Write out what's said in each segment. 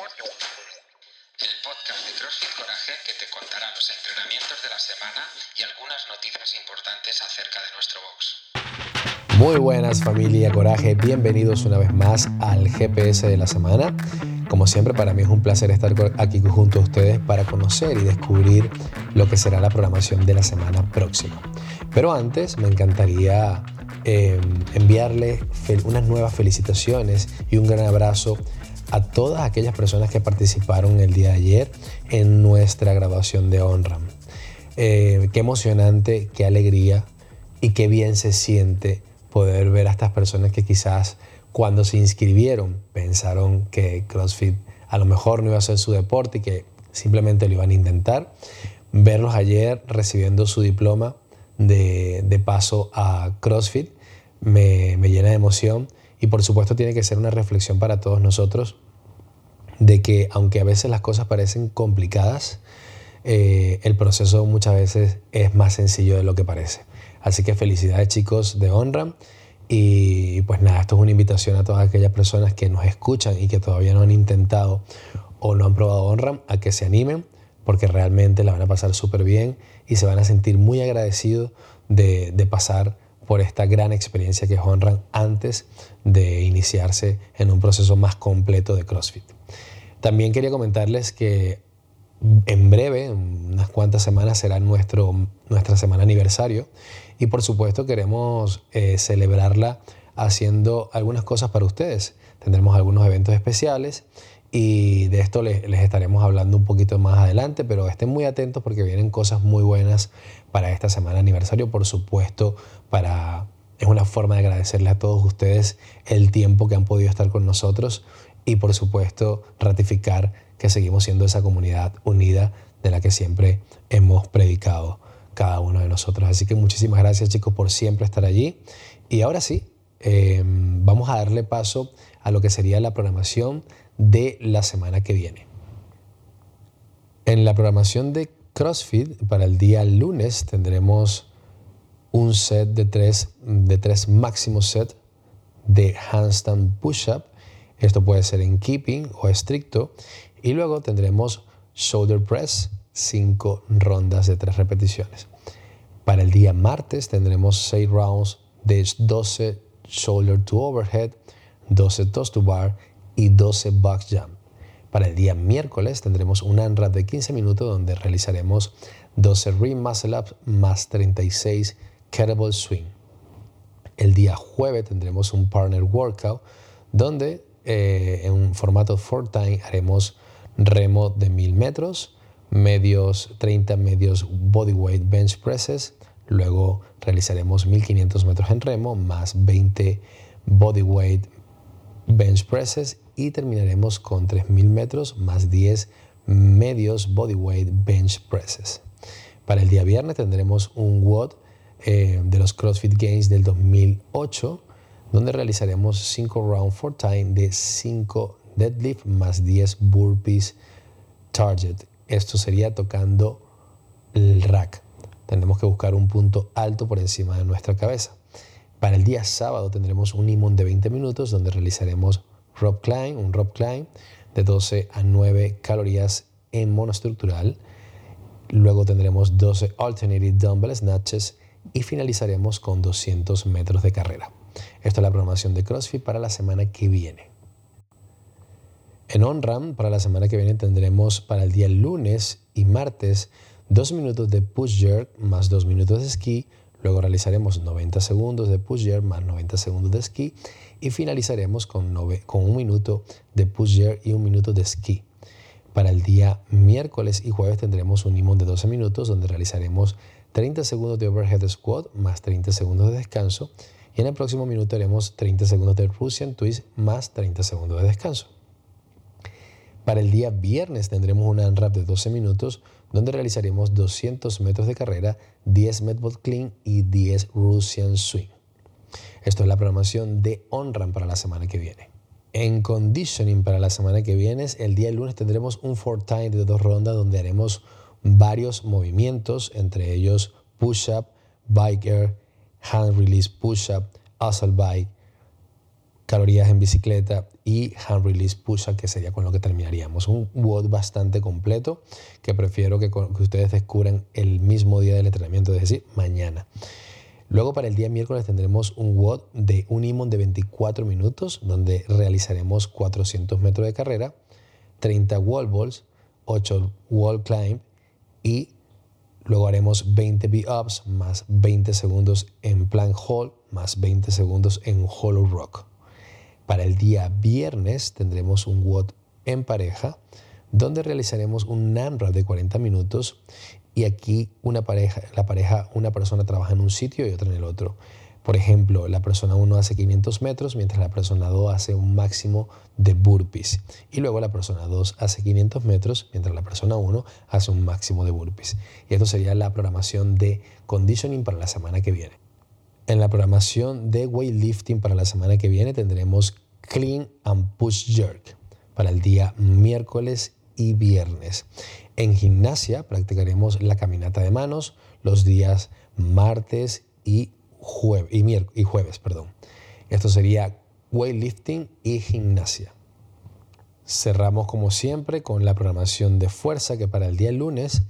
el podcast de CrossFit Coraje que te contará los entrenamientos de la semana y algunas noticias importantes acerca de nuestro box. Muy buenas familia Coraje, bienvenidos una vez más al GPS de la semana. Como siempre para mí es un placer estar aquí junto a ustedes para conocer y descubrir lo que será la programación de la semana próxima. Pero antes me encantaría eh, enviarle unas nuevas felicitaciones y un gran abrazo a todas aquellas personas que participaron el día de ayer en nuestra graduación de OnRAM. Eh, qué emocionante, qué alegría y qué bien se siente poder ver a estas personas que quizás cuando se inscribieron pensaron que CrossFit a lo mejor no iba a ser su deporte y que simplemente lo iban a intentar. Verlos ayer recibiendo su diploma de, de paso a CrossFit me, me llena de emoción y por supuesto tiene que ser una reflexión para todos nosotros de que aunque a veces las cosas parecen complicadas, eh, el proceso muchas veces es más sencillo de lo que parece. Así que felicidades chicos de Honra. Y pues nada, esto es una invitación a todas aquellas personas que nos escuchan y que todavía no han intentado o no han probado Honra a que se animen porque realmente la van a pasar súper bien y se van a sentir muy agradecidos de, de pasar por esta gran experiencia que honran antes de iniciarse en un proceso más completo de CrossFit. También quería comentarles que en breve, en unas cuantas semanas, será nuestro, nuestra semana aniversario y por supuesto queremos eh, celebrarla haciendo algunas cosas para ustedes. Tendremos algunos eventos especiales y de esto les, les, estaremos hablando un poquito más adelante, pero estén muy atentos porque vienen cosas muy buenas para esta semana aniversario, por supuesto, para es una forma de agradecerles a todos ustedes el tiempo que han podido estar con nosotros y por supuesto ratificar que seguimos siendo esa comunidad unida de la que siempre hemos predicado cada uno de nosotros. Así que muchísimas gracias chicos por siempre estar allí. Y ahora sí, eh, vamos a darle paso a lo que sería la programación de la semana que viene. En la programación de CrossFit para el día lunes tendremos un set de tres, de tres máximos set de handstand push-up. Esto puede ser en keeping o estricto. Y luego tendremos shoulder press, cinco rondas de tres repeticiones. Para el día martes tendremos seis rounds de 12 shoulder to overhead, 12 toes to bar y 12 box jump. Para el día miércoles tendremos un ANRAP de 15 minutos donde realizaremos 12 ring muscle ups más 36 kettlebell swing. El día jueves tendremos un partner workout donde eh, en un formato 4 time haremos remo de 1000 metros, medios 30 medios bodyweight bench presses, luego realizaremos 1500 metros en remo más 20 bodyweight bench presses y terminaremos con 3000 metros más 10 medios bodyweight bench presses. Para el día viernes tendremos un WOD eh, de los CrossFit Games del 2008, donde realizaremos 5 round for time de 5 deadlift más 10 burpees target. Esto sería tocando el rack. Tendremos que buscar un punto alto por encima de nuestra cabeza. Para el día sábado tendremos un imón de 20 minutos donde realizaremos rope climb, un rope climb de 12 a 9 calorías en monoestructural. Luego tendremos 12 alternative dumbbell snatches y finalizaremos con 200 metros de carrera. Esto es la programación de CrossFit para la semana que viene. En OnRAM para la semana que viene tendremos para el día lunes y martes 2 minutos de push jerk más 2 minutos de esquí Luego realizaremos 90 segundos de push jerk más 90 segundos de esquí y finalizaremos con, un minuto de push y un minuto de esquí. Para el día miércoles y jueves tendremos un imón de 12 minutos donde realizaremos 30 segundos de overhead squat más 30 segundos de descanso y en el próximo minuto haremos 30 segundos de Russian twist más 30 segundos de descanso. Para el día viernes tendremos un unwrap de 12 minutos donde realizaremos 200 metros de carrera, 10 medbot clean y 10 Russian swing. Esto es la programación de OnRAM para la semana que viene. En conditioning para la semana que viene, el día lunes tendremos un four time de dos rondas donde haremos varios movimientos, entre ellos push-up, bike air, hand release push-up, hustle bike, calorías en bicicleta y hand release push-up, que sería con lo que terminaríamos. Un WOD bastante completo que prefiero que, que, ustedes descubran el mismo día del entrenamiento, es decir, mañana. Luego para el día miércoles tendremos un WOD de un imón de 24 minutos, donde realizaremos 400 metros de carrera, 30 wall balls, 8 wall climb y luego haremos 20 V-ups más 20 segundos en plank hold más 20 segundos en hollow rock. Para el día viernes tendremos un WOD en pareja donde realizaremos un NAMRA de 40 minutos y aquí una pareja, la pareja, una persona trabaja en un sitio y otra en el otro. Por ejemplo, la persona 1 hace 500 metros mientras la persona 2 hace un máximo de burpees. Y luego la persona 2 hace 500 metros mientras la persona 1 hace un máximo de burpees. Y esto sería la programación de conditioning para la semana que viene. En la programación de weightlifting para la semana que viene tendremos clean and push jerk para el día miércoles y viernes. En gimnasia practicaremos la caminata de manos los días martes y, jueves, y, jueves. Perdón. Esto sería weightlifting y gimnasia. Cerramos como siempre con la programación de fuerza que para el día lunes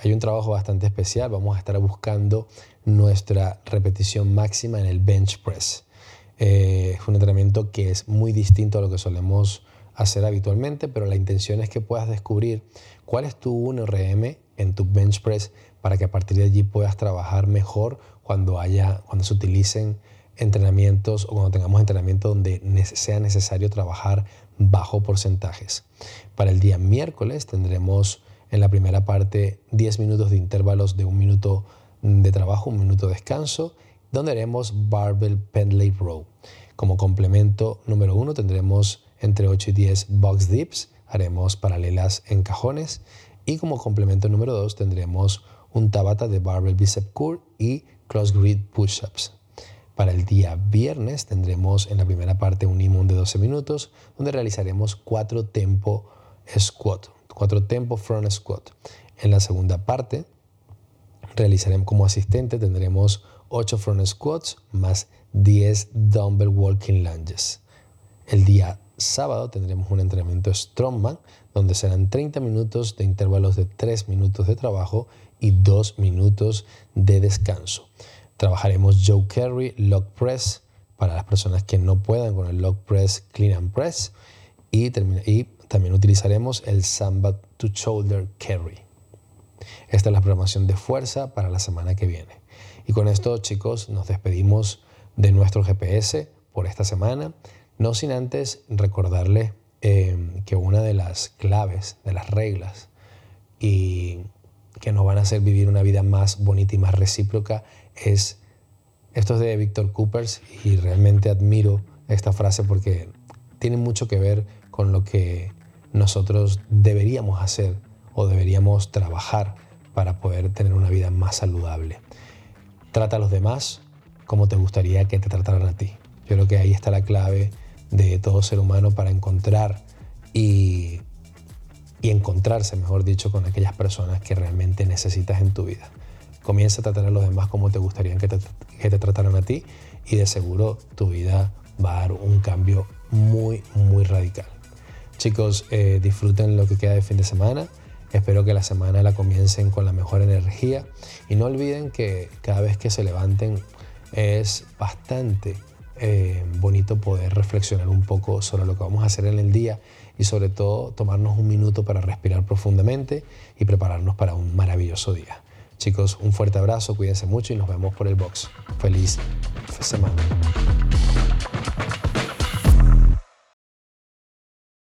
hay un trabajo bastante especial. Vamos a estar buscando nuestra repetición máxima en el bench press. Eh, es un entrenamiento que es muy distinto a lo que solemos hacer habitualmente, pero la intención es que puedas descubrir cuál es tu 1RM en tu bench press para que a partir de allí puedas trabajar mejor cuando, haya, cuando se utilicen entrenamientos o cuando tengamos entrenamiento donde sea necesario trabajar bajo porcentajes. Para el día miércoles tendremos en la primera parte 10 minutos de intervalos de un minuto de trabajo, un minuto de descanso, donde haremos Barbell Pendlay Row. Como complemento número uno tendremos entre 8 y 10 box dips, haremos paralelas en cajones y como complemento número 2 tendremos un tabata de barbell bicep curl y cross grid push-ups. Para el día viernes tendremos en la primera parte un imón de 12 minutos donde realizaremos 4 tempo squat, 4 tempo front squat. En la segunda parte realizaremos como asistente tendremos 8 front squats más 10 dumbbell walking lunges. El día sábado tendremos un entrenamiento strongman donde serán 30 minutos de intervalos de 3 minutos de trabajo y 2 minutos de descanso. Trabajaremos Joe Carry, Lock Press para las personas que no puedan con el Lock Press, Clean and Press y, y también utilizaremos el Samba to Shoulder Carry. Esta es la programación de fuerza para la semana que viene. Y con esto, chicos, nos despedimos de nuestro GPS por esta semana, no sin antes recordarles eh, que una de las claves, de las reglas, y que nos van a hacer vivir una vida más bonita y más recíproca es, esto es de Víctor Coopers y realmente admiro esta frase porque tiene mucho que ver con lo que nosotros deberíamos hacer o deberíamos trabajar para poder tener una vida más saludable. Trata a los demás como te gustaría que te trataran a ti. Yo creo que ahí está la clave de todo ser humano para encontrar y, encontrarse, mejor dicho, con aquellas personas que realmente necesitas en tu vida. Comienza a tratar a los demás como te gustaría que te, que te trataran a ti y de seguro tu vida va a dar un cambio muy, muy radical. Chicos, eh, disfruten lo que queda de fin de semana. Espero que la semana la comiencen con la mejor energía y no olviden que cada vez que se levanten es bastante eh, bonito poder reflexionar un poco sobre lo que vamos a hacer en el día y sobre todo tomarnos un minuto para respirar profundamente y prepararnos para un maravilloso día. Chicos, un fuerte abrazo, cuídense mucho y nos vemos por el box. Feliz semana.